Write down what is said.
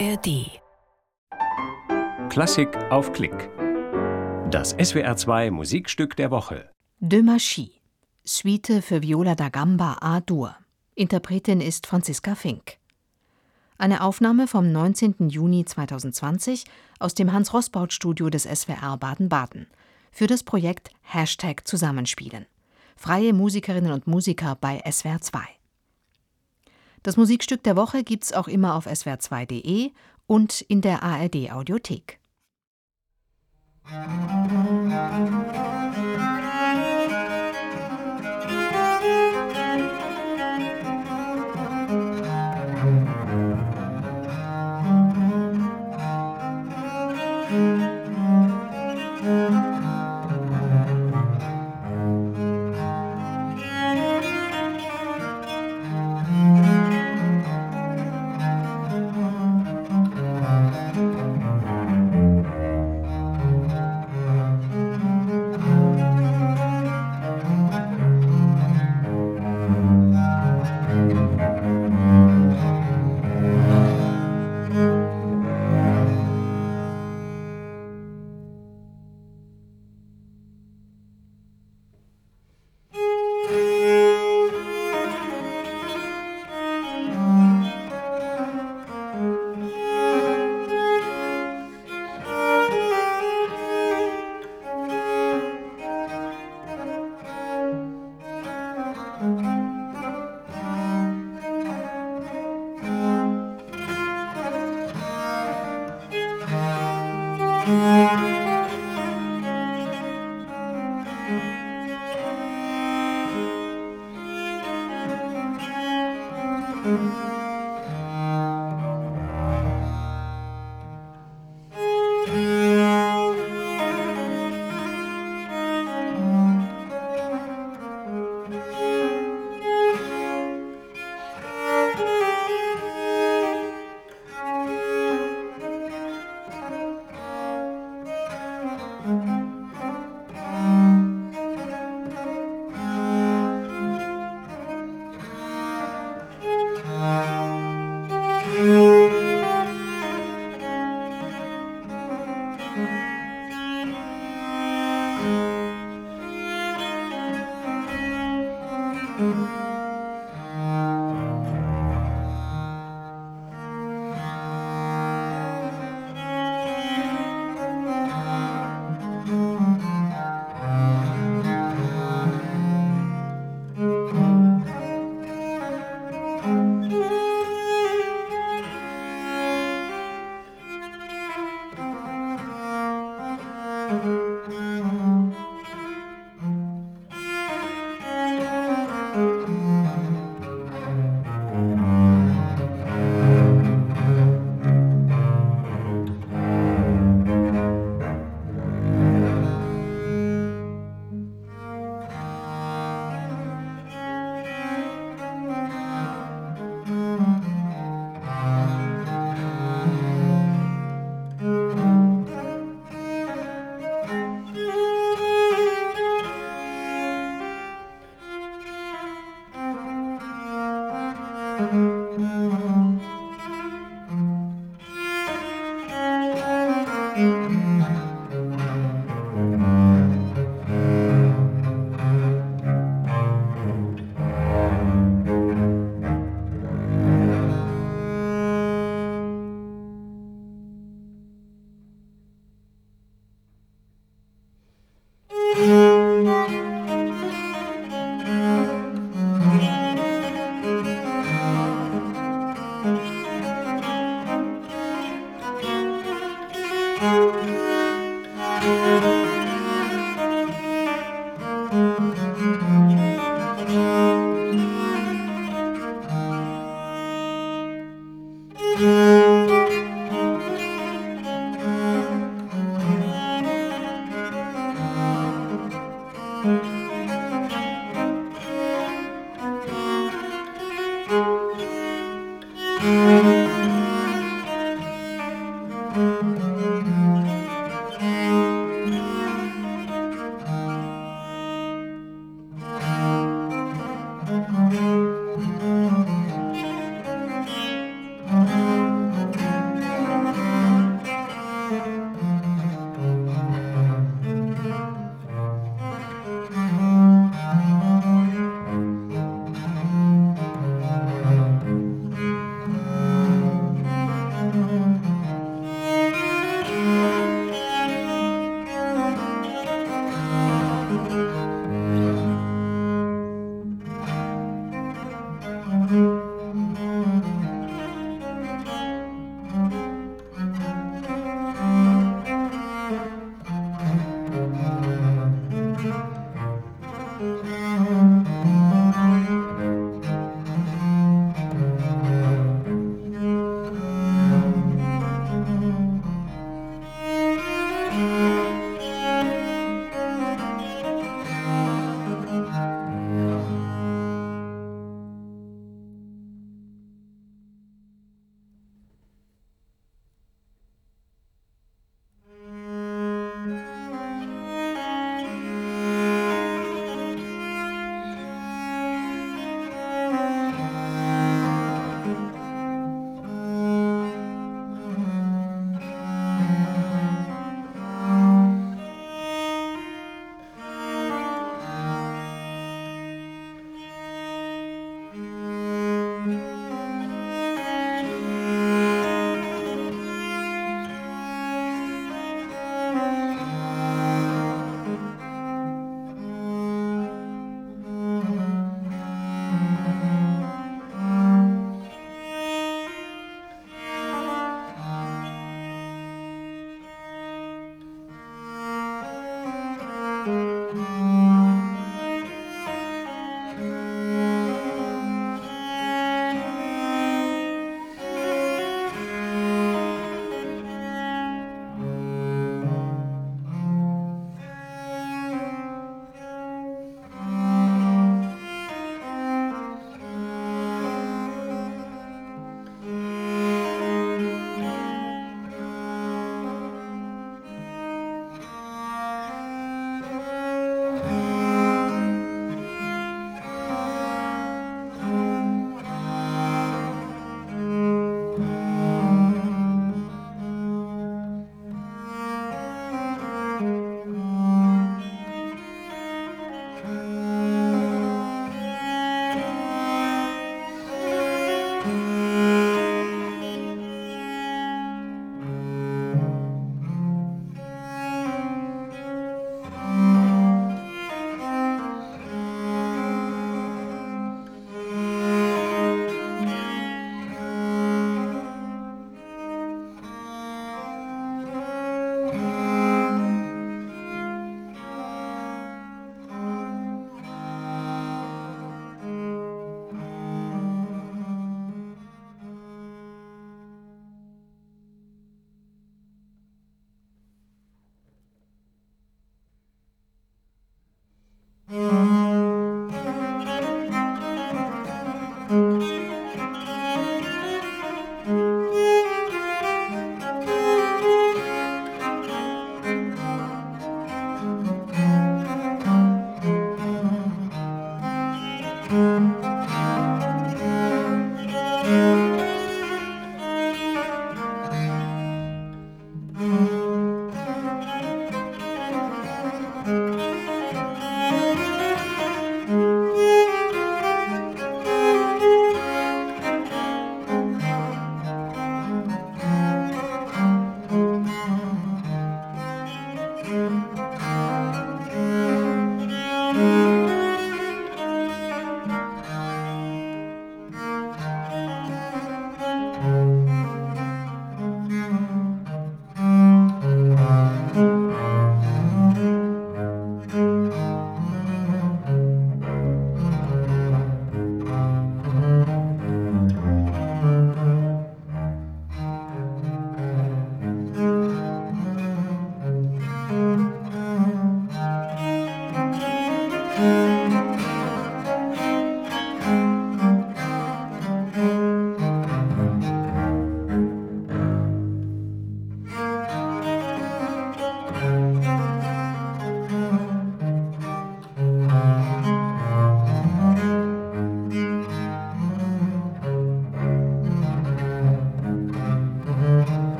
ARD. Klassik auf Klick. Das SWR2 Musikstück der Woche. De Machy. Suite für Viola da Gamba A-Dur. Interpretin ist Franziska Fink. Eine Aufnahme vom 19. Juni 2020 aus dem Hans-Rossbaut-Studio des SWR Baden-Baden für das Projekt Hashtag Zusammenspielen. Freie Musikerinnen und Musiker bei SWR 2. Das Musikstück der Woche gibt's auch immer auf swr2.de und in der ARD Audiothek. Música